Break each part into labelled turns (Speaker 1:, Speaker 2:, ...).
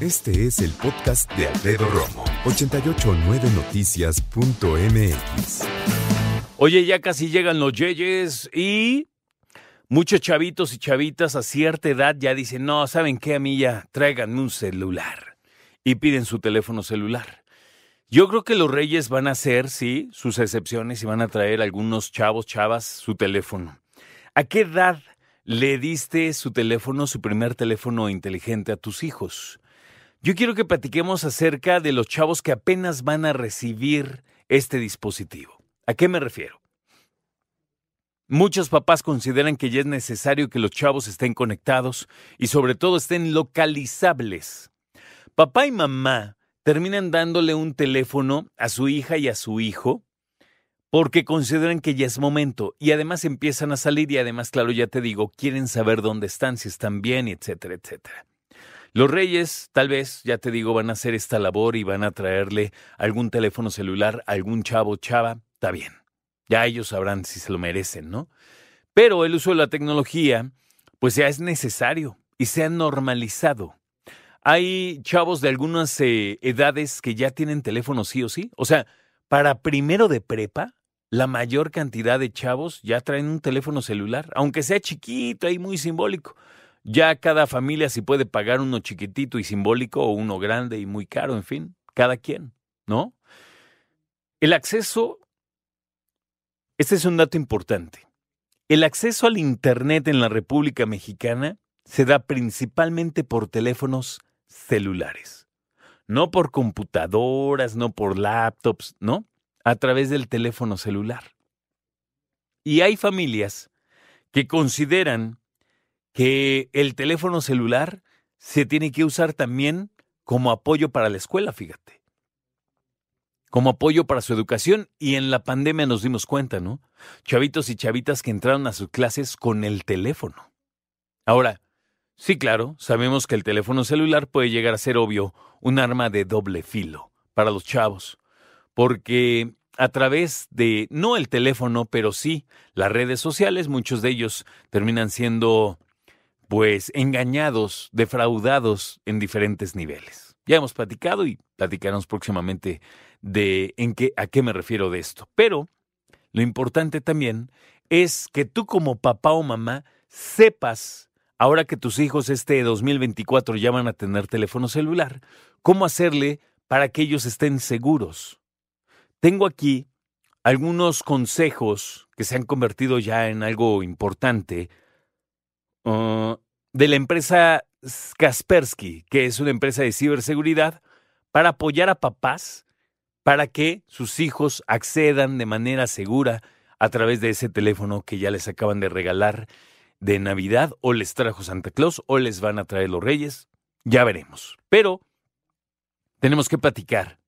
Speaker 1: Este es el podcast de Alfredo Romo, 889noticias.mx.
Speaker 2: Oye, ya casi llegan los yeyes y muchos chavitos y chavitas a cierta edad ya dicen, no, ¿saben qué? A mí ya tráiganme un celular. Y piden su teléfono celular. Yo creo que los reyes van a hacer, sí, sus excepciones y van a traer algunos chavos, chavas, su teléfono. ¿A qué edad le diste su teléfono, su primer teléfono inteligente a tus hijos? Yo quiero que platiquemos acerca de los chavos que apenas van a recibir este dispositivo. ¿A qué me refiero? Muchos papás consideran que ya es necesario que los chavos estén conectados y sobre todo estén localizables. Papá y mamá terminan dándole un teléfono a su hija y a su hijo porque consideran que ya es momento y además empiezan a salir y además, claro, ya te digo, quieren saber dónde están, si están bien, etcétera, etcétera. Los reyes, tal vez, ya te digo, van a hacer esta labor y van a traerle algún teléfono celular, algún chavo, chava, está bien. Ya ellos sabrán si se lo merecen, ¿no? Pero el uso de la tecnología, pues ya es necesario y se ha normalizado. Hay chavos de algunas eh, edades que ya tienen teléfono sí o sí. O sea, para primero de prepa, la mayor cantidad de chavos ya traen un teléfono celular, aunque sea chiquito y muy simbólico. Ya cada familia si puede pagar uno chiquitito y simbólico o uno grande y muy caro, en fin, cada quien, ¿no? El acceso, este es un dato importante. El acceso al Internet en la República Mexicana se da principalmente por teléfonos celulares. No por computadoras, no por laptops, ¿no? A través del teléfono celular. Y hay familias que consideran que el teléfono celular se tiene que usar también como apoyo para la escuela, fíjate. Como apoyo para su educación y en la pandemia nos dimos cuenta, ¿no? Chavitos y chavitas que entraron a sus clases con el teléfono. Ahora, sí, claro, sabemos que el teléfono celular puede llegar a ser obvio un arma de doble filo para los chavos, porque a través de, no el teléfono, pero sí las redes sociales, muchos de ellos terminan siendo pues engañados, defraudados en diferentes niveles. Ya hemos platicado y platicaremos próximamente de en qué, a qué me refiero de esto. Pero lo importante también es que tú como papá o mamá sepas, ahora que tus hijos este 2024 ya van a tener teléfono celular, cómo hacerle para que ellos estén seguros. Tengo aquí algunos consejos que se han convertido ya en algo importante uh, de la empresa Kaspersky, que es una empresa de ciberseguridad, para apoyar a papás para que sus hijos accedan de manera segura a través de ese teléfono que ya les acaban de regalar de Navidad o les trajo Santa Claus o les van a traer los Reyes. Ya veremos. Pero tenemos que platicar.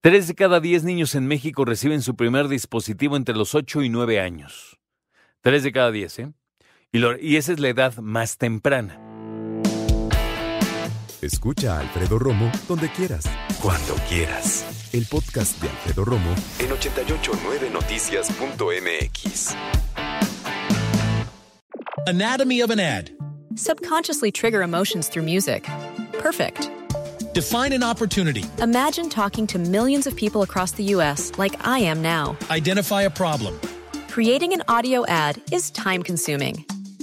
Speaker 2: Tres de cada diez niños en México reciben su primer dispositivo entre los 8 y 9 años. Tres de cada diez, ¿eh? Y, lo, y esa es la edad más temprana.
Speaker 1: Escucha a Alfredo Romo donde quieras, cuando quieras. El podcast de Alfredo Romo en 889noticias.mx.
Speaker 3: Anatomy of an ad.
Speaker 4: Subconsciously trigger emotions through music. Perfect.
Speaker 3: Define an opportunity.
Speaker 4: Imagine talking to millions of people across the U.S. like I am now.
Speaker 3: Identify a problem.
Speaker 4: Creating an audio ad is time consuming.